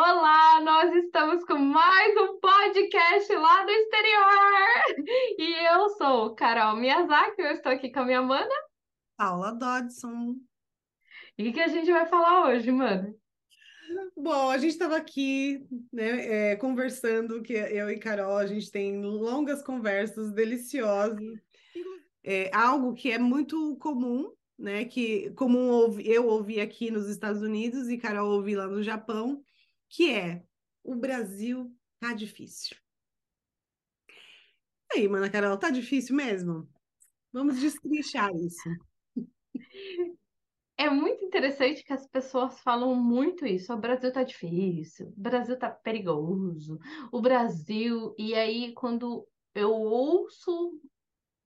Olá, nós estamos com mais um podcast lá do exterior. E eu sou Carol Miyazaki, eu estou aqui com a minha mana. Paula Dodson. E o que a gente vai falar hoje, mano? Bom, a gente estava aqui, né, é, conversando, que eu e Carol, a gente tem longas conversas deliciosas. É algo que é muito comum, né, que comum eu ouvi aqui nos Estados Unidos e Carol ouvi lá no Japão, que é o Brasil tá difícil. E aí, mana Carol, tá difícil mesmo? Vamos destrinchar isso. É muito interessante que as pessoas falam muito isso. O Brasil tá difícil, o Brasil tá perigoso, o Brasil. E aí, quando eu ouço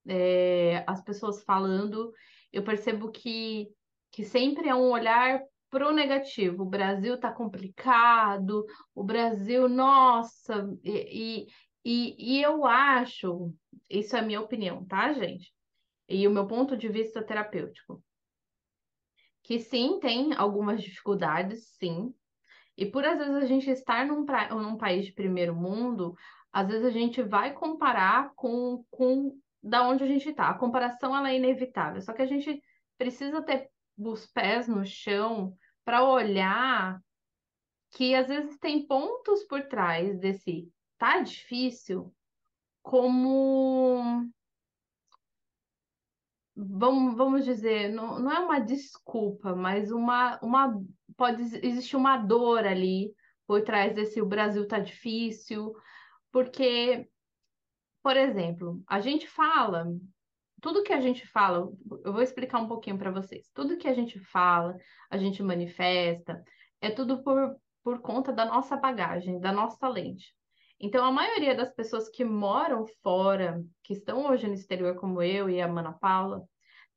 é, as pessoas falando, eu percebo que, que sempre é um olhar pro negativo. O Brasil tá complicado, o Brasil, nossa, e, e, e eu acho, isso é a minha opinião, tá, gente? E o meu ponto de vista terapêutico. Que sim, tem algumas dificuldades, sim. E por às vezes a gente estar num, pra... num país de primeiro mundo, às vezes a gente vai comparar com, com da onde a gente está. A comparação ela é inevitável, só que a gente precisa ter os pés no chão para olhar que às vezes tem pontos por trás desse tá difícil, como vamos, vamos dizer, não, não é uma desculpa, mas uma, uma pode existir uma dor ali por trás desse o Brasil tá difícil, porque, por exemplo, a gente fala tudo que a gente fala, eu vou explicar um pouquinho para vocês. Tudo que a gente fala, a gente manifesta, é tudo por, por conta da nossa bagagem, da nossa lente. Então, a maioria das pessoas que moram fora, que estão hoje no exterior, como eu e a Mana Paula,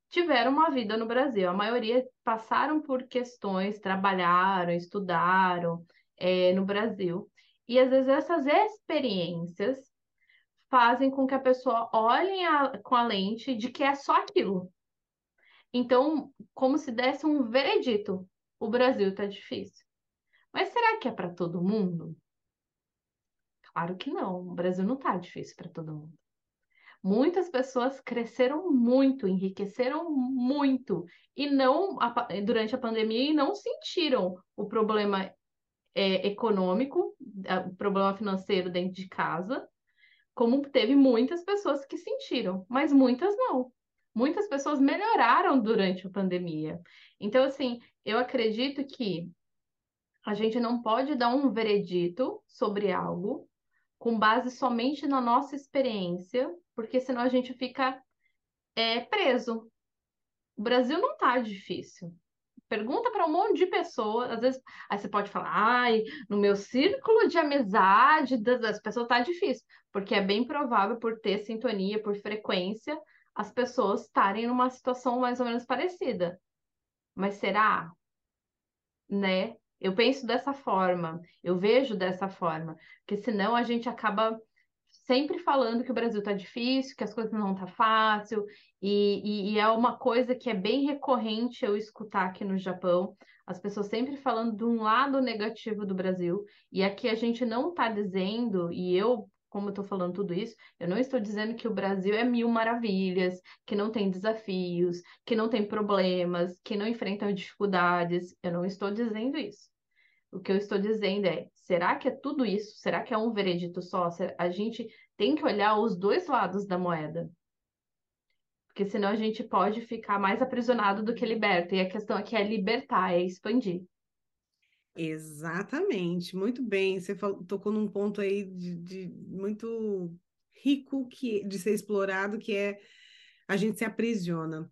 tiveram uma vida no Brasil. A maioria passaram por questões, trabalharam, estudaram é, no Brasil. E às vezes essas experiências fazem com que a pessoa olhe a, com a lente de que é só aquilo. Então, como se desse um veredito: o Brasil está difícil. Mas será que é para todo mundo? Claro que não. O Brasil não está difícil para todo mundo. Muitas pessoas cresceram muito, enriqueceram muito e não durante a pandemia e não sentiram o problema é, econômico, o problema financeiro dentro de casa como teve muitas pessoas que sentiram, mas muitas não. Muitas pessoas melhoraram durante a pandemia. Então, assim, eu acredito que a gente não pode dar um veredito sobre algo com base somente na nossa experiência, porque senão a gente fica é, preso. O Brasil não está difícil pergunta para um monte de pessoas, às vezes, aí você pode falar, ai, no meu círculo de amizade das pessoas tá difícil, porque é bem provável por ter sintonia, por frequência, as pessoas estarem numa situação mais ou menos parecida. Mas será? Né? Eu penso dessa forma, eu vejo dessa forma, porque senão a gente acaba sempre falando que o Brasil está difícil, que as coisas não tá fácil, e, e, e, é uma coisa que é bem recorrente eu escutar aqui no Japão, as pessoas sempre falando de um lado negativo do Brasil, e aqui a gente não está dizendo, e eu, como estou falando tudo isso, eu não estou dizendo que o Brasil é mil maravilhas, que não tem desafios, que não tem problemas, que não enfrenta dificuldades, eu não estou dizendo isso. O que eu estou dizendo é: será que é tudo isso? Será que é um veredito só? A gente tem que olhar os dois lados da moeda. Porque senão a gente pode ficar mais aprisionado do que liberto. E a questão aqui é libertar, é expandir. Exatamente, muito bem. Você falou, tocou num ponto aí de, de, muito rico que, de ser explorado, que é a gente se aprisiona.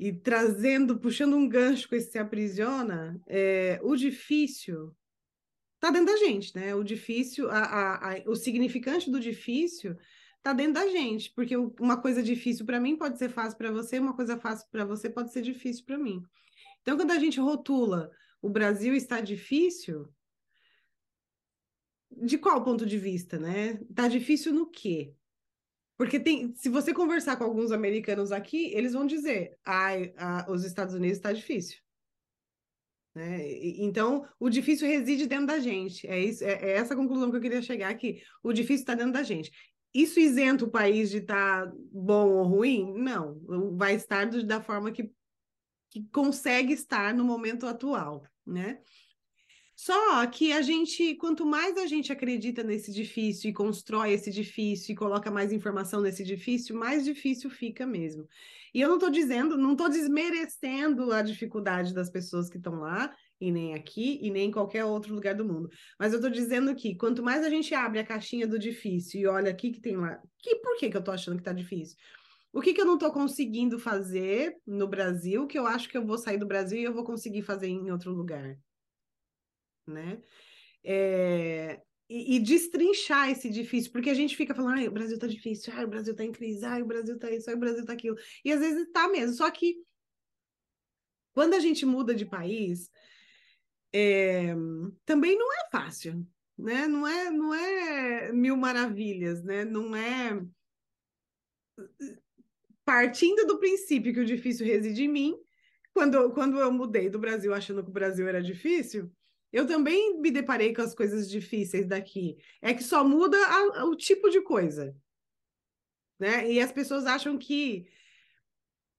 E trazendo, puxando um gancho com esse se aprisiona, é, o difícil está dentro da gente, né? O difícil, a, a, a, o significante do difícil está dentro da gente, porque uma coisa difícil para mim pode ser fácil para você, uma coisa fácil para você pode ser difícil para mim. Então, quando a gente rotula o Brasil está difícil, de qual ponto de vista, né? Está difícil no quê? Porque tem, se você conversar com alguns americanos aqui, eles vão dizer: ah, os Estados Unidos está difícil. Né? Então, o difícil reside dentro da gente. É, isso, é, é essa conclusão que eu queria chegar aqui. O difícil está dentro da gente. Isso isenta o país de estar tá bom ou ruim? Não. Vai estar da forma que, que consegue estar no momento atual, né? Só que a gente, quanto mais a gente acredita nesse difícil e constrói esse difícil e coloca mais informação nesse difícil, mais difícil fica mesmo. E eu não estou dizendo, não estou desmerecendo a dificuldade das pessoas que estão lá, e nem aqui, e nem em qualquer outro lugar do mundo. Mas eu estou dizendo que quanto mais a gente abre a caixinha do difícil e olha aqui que tem lá, que por que, que eu estou achando que está difícil? O que, que eu não estou conseguindo fazer no Brasil, que eu acho que eu vou sair do Brasil e eu vou conseguir fazer em outro lugar? Né? É, e, e, destrinchar esse difícil, porque a gente fica falando, ai, o Brasil tá difícil, ai, o Brasil tá em crise, ai, o Brasil tá isso, ai, o Brasil tá aquilo. E às vezes tá mesmo, só que quando a gente muda de país, é, também não é fácil, né? Não é, não é mil maravilhas, né? Não é partindo do princípio que o difícil reside em mim, quando, quando eu mudei do Brasil achando que o Brasil era difícil, eu também me deparei com as coisas difíceis daqui. É que só muda a, a, o tipo de coisa. Né? E as pessoas acham que,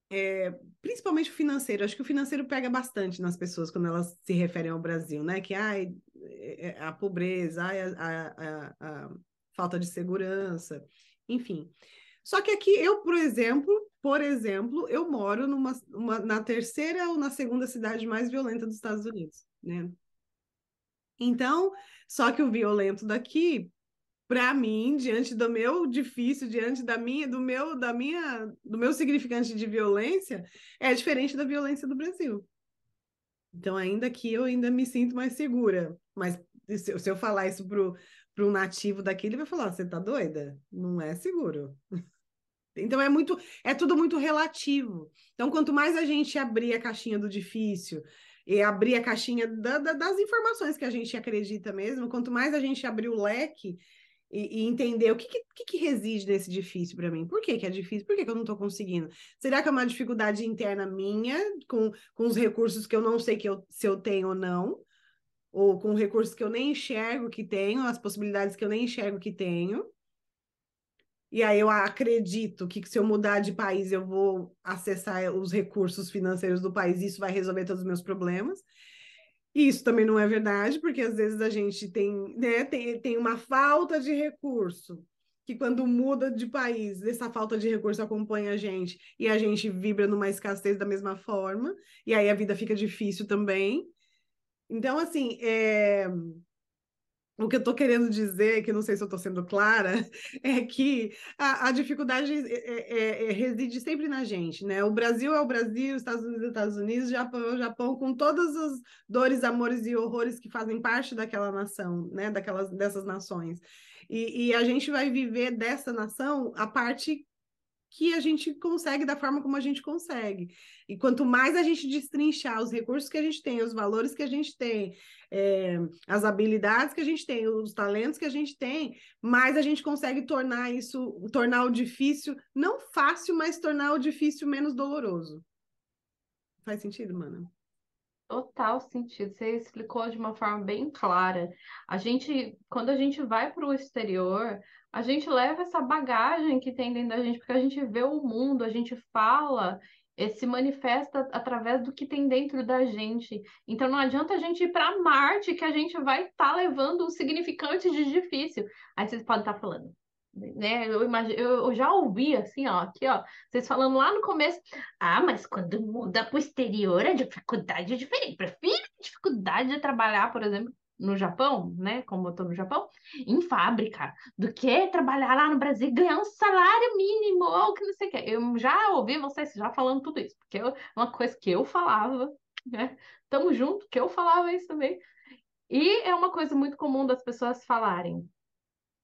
é, principalmente o financeiro, acho que o financeiro pega bastante nas pessoas quando elas se referem ao Brasil, né? Que ai, é, é, a pobreza, ai, a, a, falta de segurança, enfim. Só que aqui eu, por exemplo, por exemplo, eu moro numa, uma, na terceira ou na segunda cidade mais violenta dos Estados Unidos, né? Então, só que o violento daqui, para mim, diante do meu difícil, diante da minha, do meu, da minha, do meu significante de violência, é diferente da violência do Brasil. Então, ainda que eu ainda me sinto mais segura, mas se, eu falar isso pro para um nativo daqui, ele vai falar: você tá doida? Não é seguro. Então é muito, é tudo muito relativo. Então, quanto mais a gente abrir a caixinha do difícil, e abrir a caixinha da, da, das informações que a gente acredita mesmo, quanto mais a gente abrir o leque e, e entender o que, que, que, reside nesse difícil para mim, por que, que é difícil, por que, que eu não estou conseguindo? Será que é uma dificuldade interna minha, com, com os recursos que eu não sei que eu, se eu tenho ou não? Ou com recursos que eu nem enxergo que tenho, as possibilidades que eu nem enxergo que tenho? E aí eu acredito que se eu mudar de país eu vou acessar os recursos financeiros do país e isso vai resolver todos os meus problemas. E isso também não é verdade, porque às vezes a gente tem, né, tem, tem uma falta de recurso, que quando muda de país, essa falta de recurso acompanha a gente e a gente vibra numa escassez da mesma forma, e aí a vida fica difícil também. Então, assim, é, o que eu estou querendo dizer, que não sei se eu estou sendo clara, é que a, a dificuldade é, é, é, reside sempre na gente, né? O Brasil é o Brasil, os Estados Unidos é os Estados Unidos, Japão é o Japão, com todas as dores, amores e horrores que fazem parte daquela nação, né? Daquelas, dessas nações. E, e a gente vai viver dessa nação a parte que a gente consegue da forma como a gente consegue. E quanto mais a gente destrinchar os recursos que a gente tem, os valores que a gente tem, é, as habilidades que a gente tem, os talentos que a gente tem, mais a gente consegue tornar isso, tornar o difícil, não fácil, mas tornar o difícil menos doloroso. Faz sentido, mana? Total sentido. Você explicou de uma forma bem clara. A gente, quando a gente vai para o exterior, a gente leva essa bagagem que tem dentro da gente, porque a gente vê o mundo, a gente fala, se manifesta através do que tem dentro da gente. Então não adianta a gente ir para Marte que a gente vai estar tá levando o significante de difícil. Aí vocês podem estar tá falando, né? Eu, imagino, eu, já ouvi assim, ó, aqui, ó, vocês falando lá no começo, ah, mas quando muda para o exterior a dificuldade é diferente. Prefiro a dificuldade de trabalhar, por exemplo, no Japão, né? Como eu tô no Japão, em fábrica, do que trabalhar lá no Brasil e ganhar um salário mínimo, ou que não sei o que. Eu já ouvi vocês já falando tudo isso, porque é uma coisa que eu falava, né? Tamo junto, que eu falava isso também. E é uma coisa muito comum das pessoas falarem.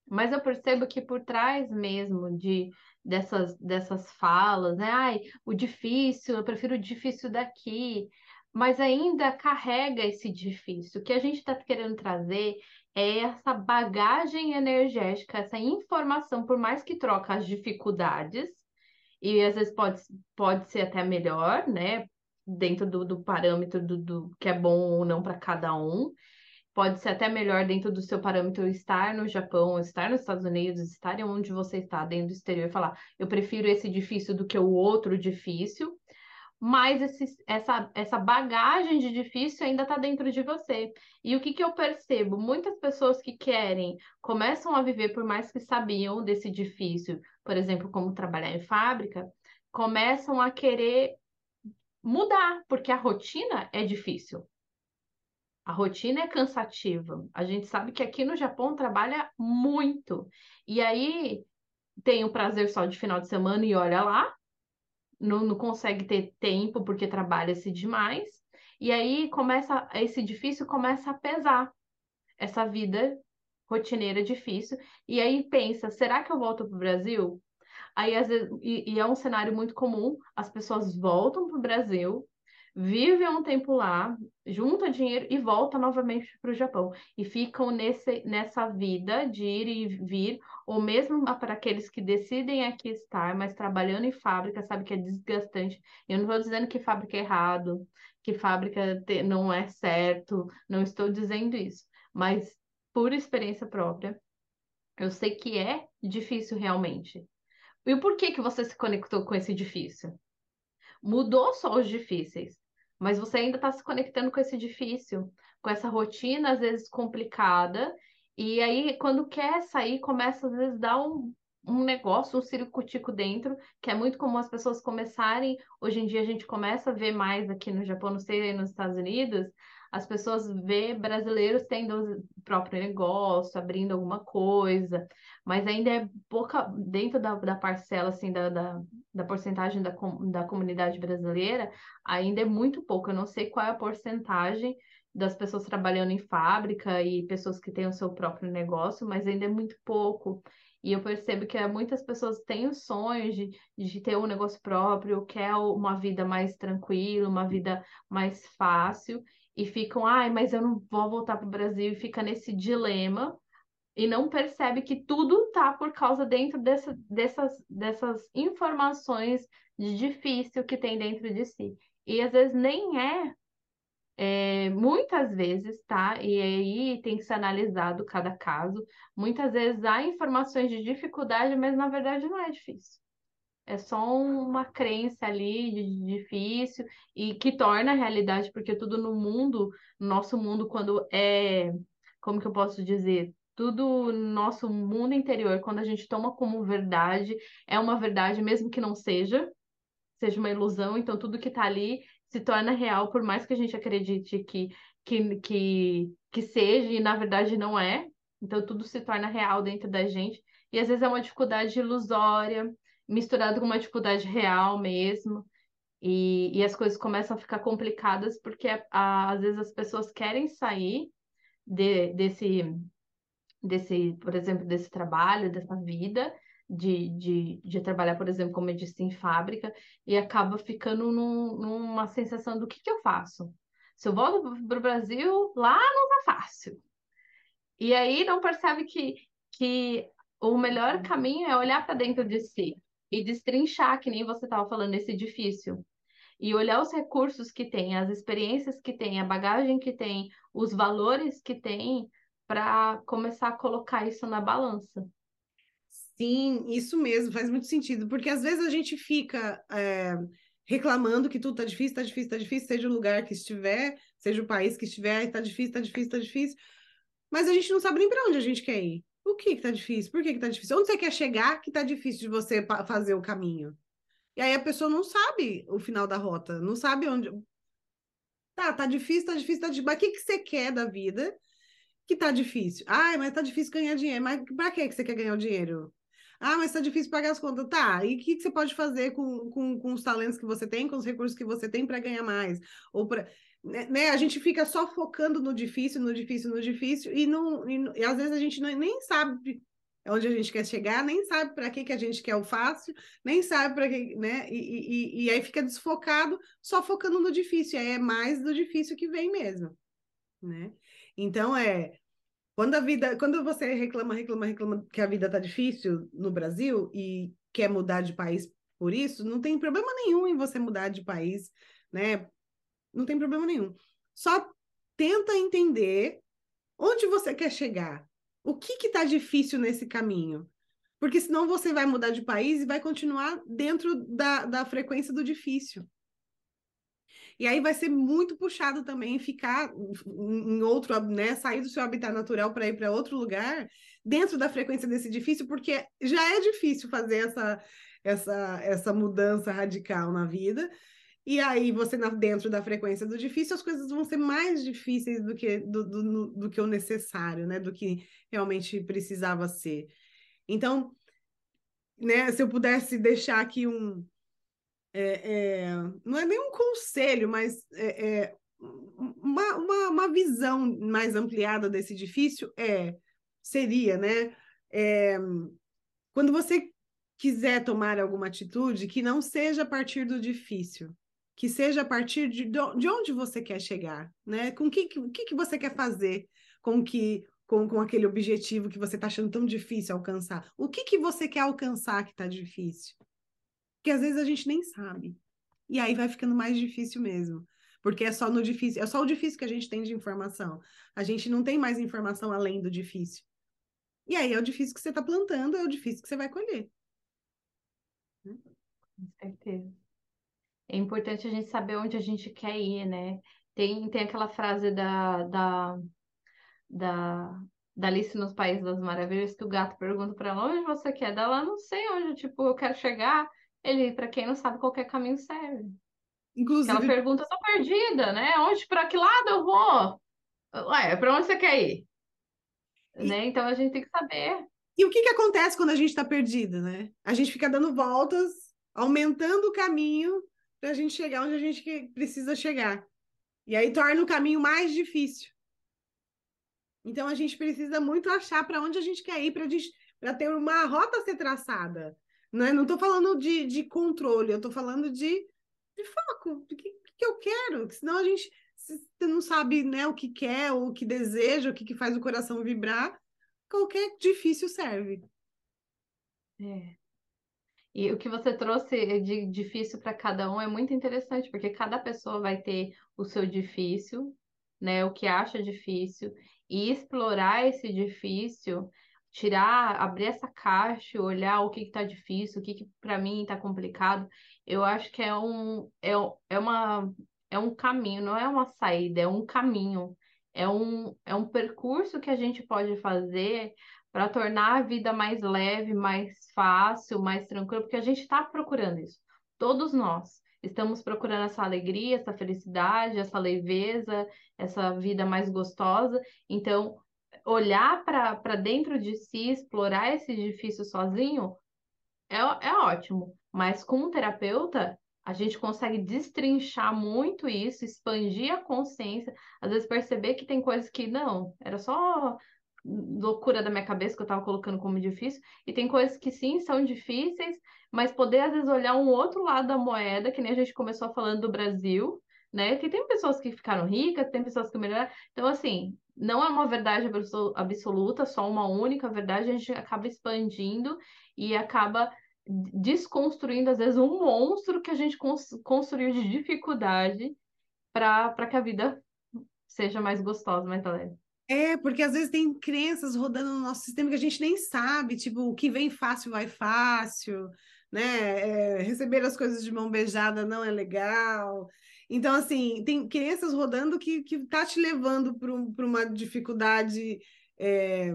Mas eu percebo que por trás mesmo de dessas, dessas falas, né? Ai, o difícil, eu prefiro o difícil daqui mas ainda carrega esse difícil. O que a gente está querendo trazer é essa bagagem energética, essa informação, por mais que troca as dificuldades, e às vezes pode, pode ser até melhor, né? dentro do, do parâmetro do, do que é bom ou não para cada um. Pode ser até melhor dentro do seu parâmetro estar no Japão, estar nos Estados Unidos, estar onde você está, dentro do exterior, falar, eu prefiro esse difícil do que o outro difícil mas esse, essa, essa bagagem de difícil ainda está dentro de você. E o que, que eu percebo? Muitas pessoas que querem, começam a viver por mais que sabiam desse difícil, por exemplo, como trabalhar em fábrica, começam a querer mudar, porque a rotina é difícil. A rotina é cansativa. A gente sabe que aqui no Japão trabalha muito. E aí tem o prazer só de final de semana e olha lá, não, não consegue ter tempo porque trabalha-se demais. E aí começa, esse difícil começa a pesar essa vida rotineira difícil. E aí pensa, será que eu volto para o Brasil? Aí, às vezes, e, e, é um cenário muito comum, as pessoas voltam para o Brasil, vivem um tempo lá, juntam dinheiro e voltam novamente para o Japão. E ficam nesse, nessa vida de ir e vir, ou mesmo para aqueles que decidem aqui estar, mas trabalhando em fábrica, sabe que é desgastante. Eu não estou dizendo que fábrica é errado, que fábrica não é certo, não estou dizendo isso, mas por experiência própria, eu sei que é difícil realmente. E por que que você se conectou com esse difícil? Mudou só os difíceis, mas você ainda está se conectando com esse difícil, com essa rotina, às vezes complicada, e aí, quando quer sair, começa às vezes dar um, um negócio, um circo-tico dentro, que é muito comum as pessoas começarem. Hoje em dia a gente começa a ver mais aqui no Japão, não sei, nos Estados Unidos, as pessoas vê brasileiros tendo o próprio negócio, abrindo alguma coisa, mas ainda é pouca, dentro da, da parcela, assim, da, da, da porcentagem da, da comunidade brasileira, ainda é muito pouco. Eu não sei qual é a porcentagem das pessoas trabalhando em fábrica e pessoas que têm o seu próprio negócio, mas ainda é muito pouco. E eu percebo que muitas pessoas têm o sonho de, de ter um negócio próprio, quer uma vida mais tranquila, uma vida mais fácil, e ficam, ai, mas eu não vou voltar para o Brasil, e fica nesse dilema, e não percebe que tudo tá por causa dentro dessa, dessas, dessas informações de difícil que tem dentro de si. E às vezes nem é, é, muitas vezes, tá? E aí tem que ser analisado cada caso. Muitas vezes há informações de dificuldade, mas na verdade não é difícil. É só uma crença ali de difícil e que torna a realidade, porque tudo no mundo, no nosso mundo, quando é, como que eu posso dizer? Tudo no nosso mundo interior, quando a gente toma como verdade, é uma verdade, mesmo que não seja, seja uma ilusão, então tudo que está ali se torna real, por mais que a gente acredite que, que, que, que seja, e na verdade não é. Então tudo se torna real dentro da gente. E às vezes é uma dificuldade ilusória, misturado com uma dificuldade real mesmo. E, e as coisas começam a ficar complicadas porque a, às vezes as pessoas querem sair de, desse, desse, por exemplo, desse trabalho, dessa vida, de, de, de trabalhar, por exemplo, como eu disse, em fábrica, e acaba ficando num, numa sensação do que, que eu faço. Se eu volto para o Brasil, lá não tá fácil. E aí não percebe que, que o melhor caminho é olhar para dentro de si e destrinchar, que nem você estava falando, esse difícil. E olhar os recursos que tem, as experiências que tem, a bagagem que tem, os valores que tem, para começar a colocar isso na balança. Sim, isso mesmo, faz muito sentido, porque às vezes a gente fica é, reclamando que tudo tá difícil, tá difícil, tá difícil, seja o lugar que estiver, seja o país que estiver, tá difícil, tá difícil, tá difícil, mas a gente não sabe nem para onde a gente quer ir. O que que tá difícil? Por que que tá difícil? Onde você quer chegar que tá difícil de você fazer o caminho? E aí a pessoa não sabe o final da rota, não sabe onde. Tá, tá difícil, tá difícil, tá difícil. Mas o que que você quer da vida que tá difícil? Ai, mas tá difícil ganhar dinheiro. Mas pra que que você quer ganhar o dinheiro? Ah, mas tá difícil pagar as contas. Tá, e o que, que você pode fazer com, com, com os talentos que você tem, com os recursos que você tem para ganhar mais? Ou para né, né, a gente fica só focando no difícil, no difícil, no difícil, e, não, e, e às vezes a gente não, nem sabe onde a gente quer chegar, nem sabe para que, que a gente quer o fácil, nem sabe para que, né? E, e, e, aí fica desfocado, só focando no difícil, aí é mais do difícil que vem mesmo, né? Então é quando a vida, quando você reclama, reclama, reclama que a vida tá difícil no Brasil e quer mudar de país por isso, não tem problema nenhum em você mudar de país, né? Não tem problema nenhum. Só tenta entender onde você quer chegar. O que que tá difícil nesse caminho? Porque senão você vai mudar de país e vai continuar dentro da, da frequência do difícil. E aí vai ser muito puxado também ficar em outro, né, sair do seu habitat natural para ir para outro lugar, dentro da frequência desse difícil, porque já é difícil fazer essa essa essa mudança radical na vida. E aí você dentro da frequência do difícil, as coisas vão ser mais difíceis do que do, do, do que o necessário, né, do que realmente precisava ser. Então, né, se eu pudesse deixar aqui um é, é, não é nem um conselho, mas é, é, uma, uma, uma, visão mais ampliada desse edifício é seria, né? É, quando você quiser tomar alguma atitude, que não seja a partir do difícil, que seja a partir de, de onde você quer chegar, né? Com o que, que, que você quer fazer com que com, com aquele objetivo que você está achando tão difícil alcançar. O que, que você quer alcançar que está difícil? que às vezes a gente nem sabe. E aí vai ficando mais difícil mesmo. Porque é só no difícil, é só o difícil que a gente tem de informação. A gente não tem mais informação além do difícil. E aí é o difícil que você está plantando, é o difícil que você vai colher. Com certeza. É importante a gente saber onde a gente quer ir, né? Tem, tem aquela frase da, da, da, da Alice nos Países das Maravilhas que o gato pergunta para ela onde você quer. Dela, não sei onde, tipo, eu quero chegar. Ele, para quem não sabe, qualquer caminho serve. Inclusive. Aquela pergunta, eu tô perdida, né? Onde, para que lado eu vou? Ué, para onde você quer ir? E... Né? Então a gente tem que saber. E o que, que acontece quando a gente está perdida, né? A gente fica dando voltas, aumentando o caminho para a gente chegar onde a gente precisa chegar. E aí torna o caminho mais difícil. Então a gente precisa muito achar para onde a gente quer ir para ter uma rota a ser traçada. Né? Não estou falando de, de controle, eu estou falando de, de foco, de que, que eu quero, que senão a gente você não sabe né, o que quer, o que deseja, o que, que faz o coração vibrar, qualquer difícil serve. É. E o que você trouxe de difícil para cada um é muito interessante, porque cada pessoa vai ter o seu difícil, né, o que acha difícil, e explorar esse difícil tirar, abrir essa caixa, olhar o que está difícil, o que, que para mim está complicado, eu acho que é um, é, é, uma, é um caminho, não é uma saída, é um caminho, é um, é um percurso que a gente pode fazer para tornar a vida mais leve, mais fácil, mais tranquila, porque a gente está procurando isso, todos nós. Estamos procurando essa alegria, essa felicidade, essa leveza, essa vida mais gostosa. Então, olhar para dentro de si, explorar esse difícil sozinho, é, é ótimo. Mas com um terapeuta, a gente consegue destrinchar muito isso, expandir a consciência, às vezes perceber que tem coisas que não, era só loucura da minha cabeça que eu estava colocando como difícil, e tem coisas que sim são difíceis, mas poder às vezes olhar um outro lado da moeda, que nem a gente começou falando do Brasil, né? Que tem pessoas que ficaram ricas, tem pessoas que melhoraram. Então, assim, não é uma verdade absoluta, só uma única verdade, a gente acaba expandindo e acaba desconstruindo, às vezes, um monstro que a gente construiu de dificuldade para que a vida seja mais gostosa, mais leve. É, porque às vezes tem crenças rodando no nosso sistema que a gente nem sabe, tipo, o que vem fácil vai fácil, né? É, receber as coisas de mão beijada não é legal. Então, assim, tem crianças rodando que, que tá te levando para um, uma dificuldade. É,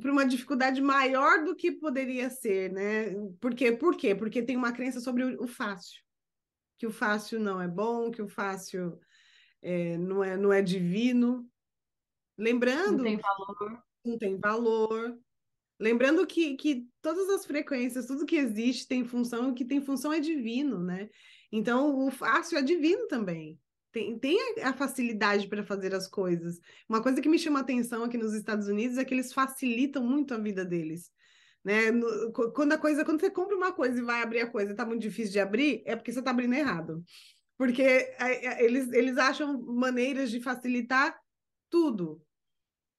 para uma dificuldade maior do que poderia ser, né? Por quê? Por quê? Porque tem uma crença sobre o fácil, que o fácil não é bom, que o fácil é, não, é, não é divino. Lembrando. Não tem valor. Não tem valor. Lembrando que, que todas as frequências, tudo que existe tem função, e o que tem função é divino, né? Então, o fácil é divino também. Tem, tem a facilidade para fazer as coisas. Uma coisa que me chama atenção aqui nos Estados Unidos é que eles facilitam muito a vida deles. Né? No, quando a coisa, quando você compra uma coisa e vai abrir a coisa e está muito difícil de abrir, é porque você está abrindo errado. Porque é, é, eles, eles acham maneiras de facilitar tudo.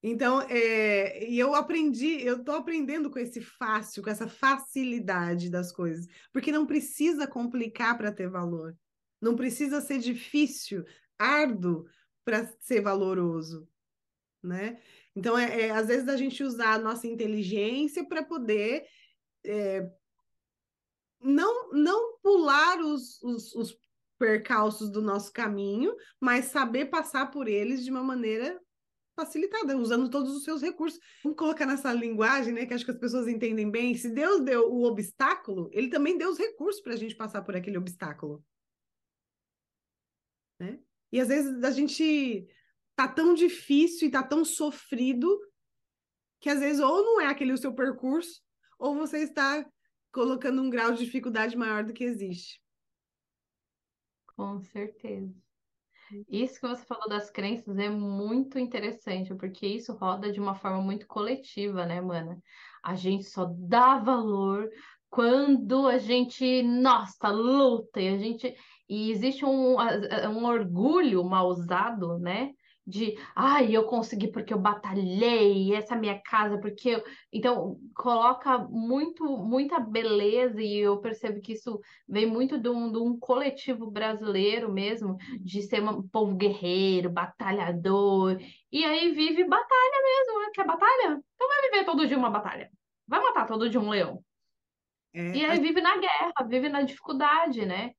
Então, é, e eu aprendi, eu estou aprendendo com esse fácil, com essa facilidade das coisas, porque não precisa complicar para ter valor. Não precisa ser difícil, árduo para ser valoroso, né? Então, é, é, às vezes a gente usar a nossa inteligência para poder é, não, não pular os, os, os percalços do nosso caminho, mas saber passar por eles de uma maneira facilitada, usando todos os seus recursos. Vamos colocar nessa linguagem, né, que acho que as pessoas entendem bem. Se Deus deu o obstáculo, ele também deu os recursos para a gente passar por aquele obstáculo. Né? E às vezes a gente tá tão difícil e tá tão sofrido que às vezes ou não é aquele o seu percurso, ou você está colocando um grau de dificuldade maior do que existe. Com certeza. Isso que você falou das crenças é muito interessante, porque isso roda de uma forma muito coletiva, né, mana? A gente só dá valor quando a gente, nossa, luta e a gente e existe um, um orgulho mal usado, né? De ai, eu consegui porque eu batalhei, essa é minha casa, porque eu... Então, coloca muito, muita beleza, e eu percebo que isso vem muito de um, de um coletivo brasileiro mesmo, de ser um povo guerreiro, batalhador, e aí vive batalha mesmo, né? Quer batalha? Então vai viver todo dia uma batalha. Vai matar todo dia um leão. É, e aí a... vive na guerra, vive na dificuldade, né?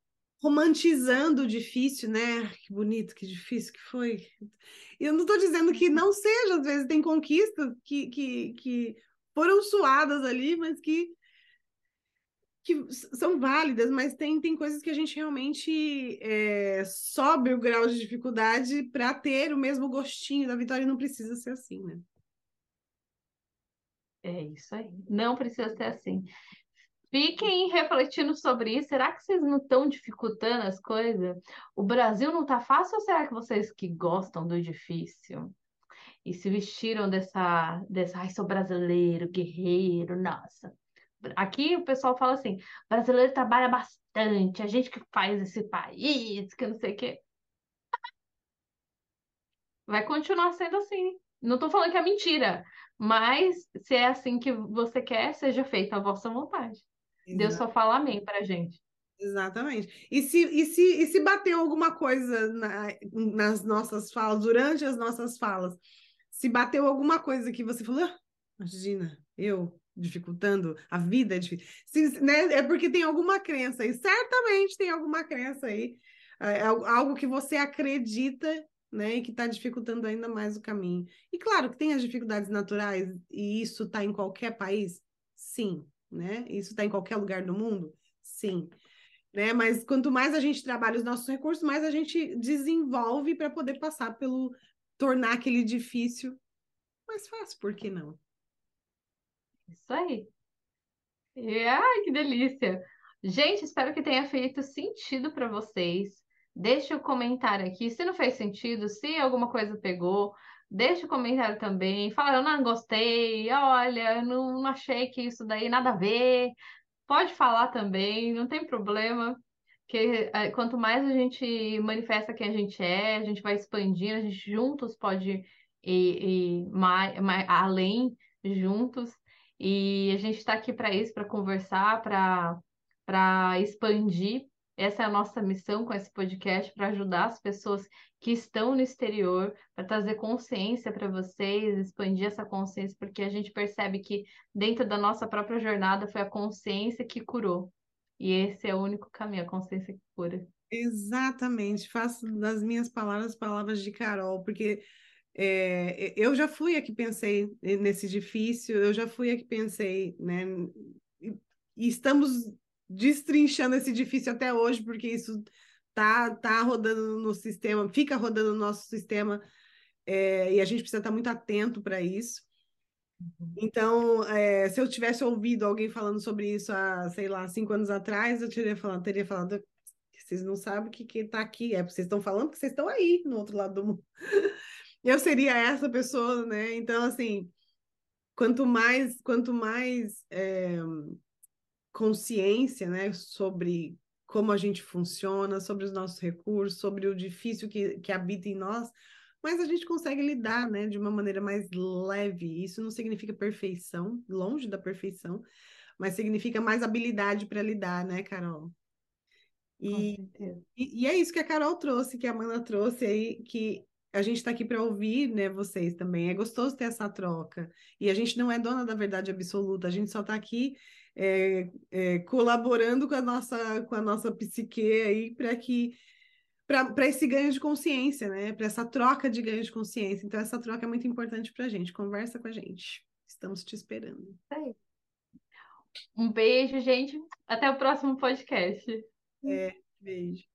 Romantizando o difícil, né? Que bonito, que difícil que foi. Eu não estou dizendo que não seja, às vezes tem conquistas que, que, que foram suadas ali, mas que, que são válidas, mas tem, tem coisas que a gente realmente é, sobe o grau de dificuldade para ter o mesmo gostinho da vitória e não precisa ser assim, né? É isso aí. Não precisa ser assim. Fiquem refletindo sobre isso. Será que vocês não estão dificultando as coisas? O Brasil não está fácil ou será que vocês que gostam do difícil e se vestiram dessa, dessa, ai, sou brasileiro, guerreiro, nossa. Aqui o pessoal fala assim: brasileiro trabalha bastante, a gente que faz esse país, que não sei o quê. Vai continuar sendo assim. Não estou falando que é mentira, mas se é assim que você quer, seja feita a vossa vontade. Deus só fala amém pra gente. Exatamente. E se, e se, e se bateu alguma coisa na, nas nossas falas, durante as nossas falas, se bateu alguma coisa que você falou, ah, imagina, eu dificultando a vida, é, se, né, é porque tem alguma crença aí, certamente tem alguma crença aí, é, é algo que você acredita, né, e que está dificultando ainda mais o caminho. E claro que tem as dificuldades naturais, e isso está em qualquer país, sim, né? Isso está em qualquer lugar do mundo? Sim. Né? Mas quanto mais a gente trabalha os nossos recursos, mais a gente desenvolve para poder passar pelo tornar aquele difícil mais fácil, por que não? Isso aí. E, ai, que delícia! Gente, espero que tenha feito sentido para vocês. Deixe o um comentário aqui. Se não fez sentido, se alguma coisa pegou, Deixa o comentário também. Fala, eu não gostei. Olha, não, não achei que isso daí nada a ver. Pode falar também, não tem problema. Que é, quanto mais a gente manifesta quem a gente é, a gente vai expandindo, a gente juntos pode ir, ir mais, mais, além juntos. E a gente está aqui para isso, para conversar, para expandir. Essa é a nossa missão com esse podcast, para ajudar as pessoas que estão no exterior, para trazer consciência para vocês, expandir essa consciência, porque a gente percebe que dentro da nossa própria jornada foi a consciência que curou. E esse é o único caminho, a consciência que cura. Exatamente, faço das minhas palavras palavras de Carol, porque é, eu já fui a que pensei nesse difícil, eu já fui a que pensei, né? E, estamos destrinchando esse difícil até hoje, porque isso tá, tá rodando no sistema, fica rodando no nosso sistema, é, e a gente precisa estar muito atento para isso. Uhum. Então, é, se eu tivesse ouvido alguém falando sobre isso há, sei lá, cinco anos atrás, eu teria falado, teria falado vocês não sabem o que que tá aqui, é porque vocês estão falando que vocês estão aí no outro lado do mundo. eu seria essa pessoa, né? Então, assim, quanto mais, quanto mais é, consciência, né, sobre como a gente funciona, sobre os nossos recursos, sobre o difícil que, que habita em nós, mas a gente consegue lidar, né, de uma maneira mais leve. Isso não significa perfeição, longe da perfeição, mas significa mais habilidade para lidar, né, Carol? E, e, e, é isso que a Carol trouxe, que a Amanda trouxe aí, que a gente está aqui para ouvir, né, vocês também. É gostoso ter essa troca. E a gente não é dona da verdade absoluta, a gente só está aqui é, é, colaborando com a nossa, com a nossa psique aí para que para esse ganho de consciência, né? Para essa troca de ganho de consciência. Então, essa troca é muito importante para a gente. Conversa com a gente. Estamos te esperando. Um beijo, gente. Até o próximo podcast. É, beijo.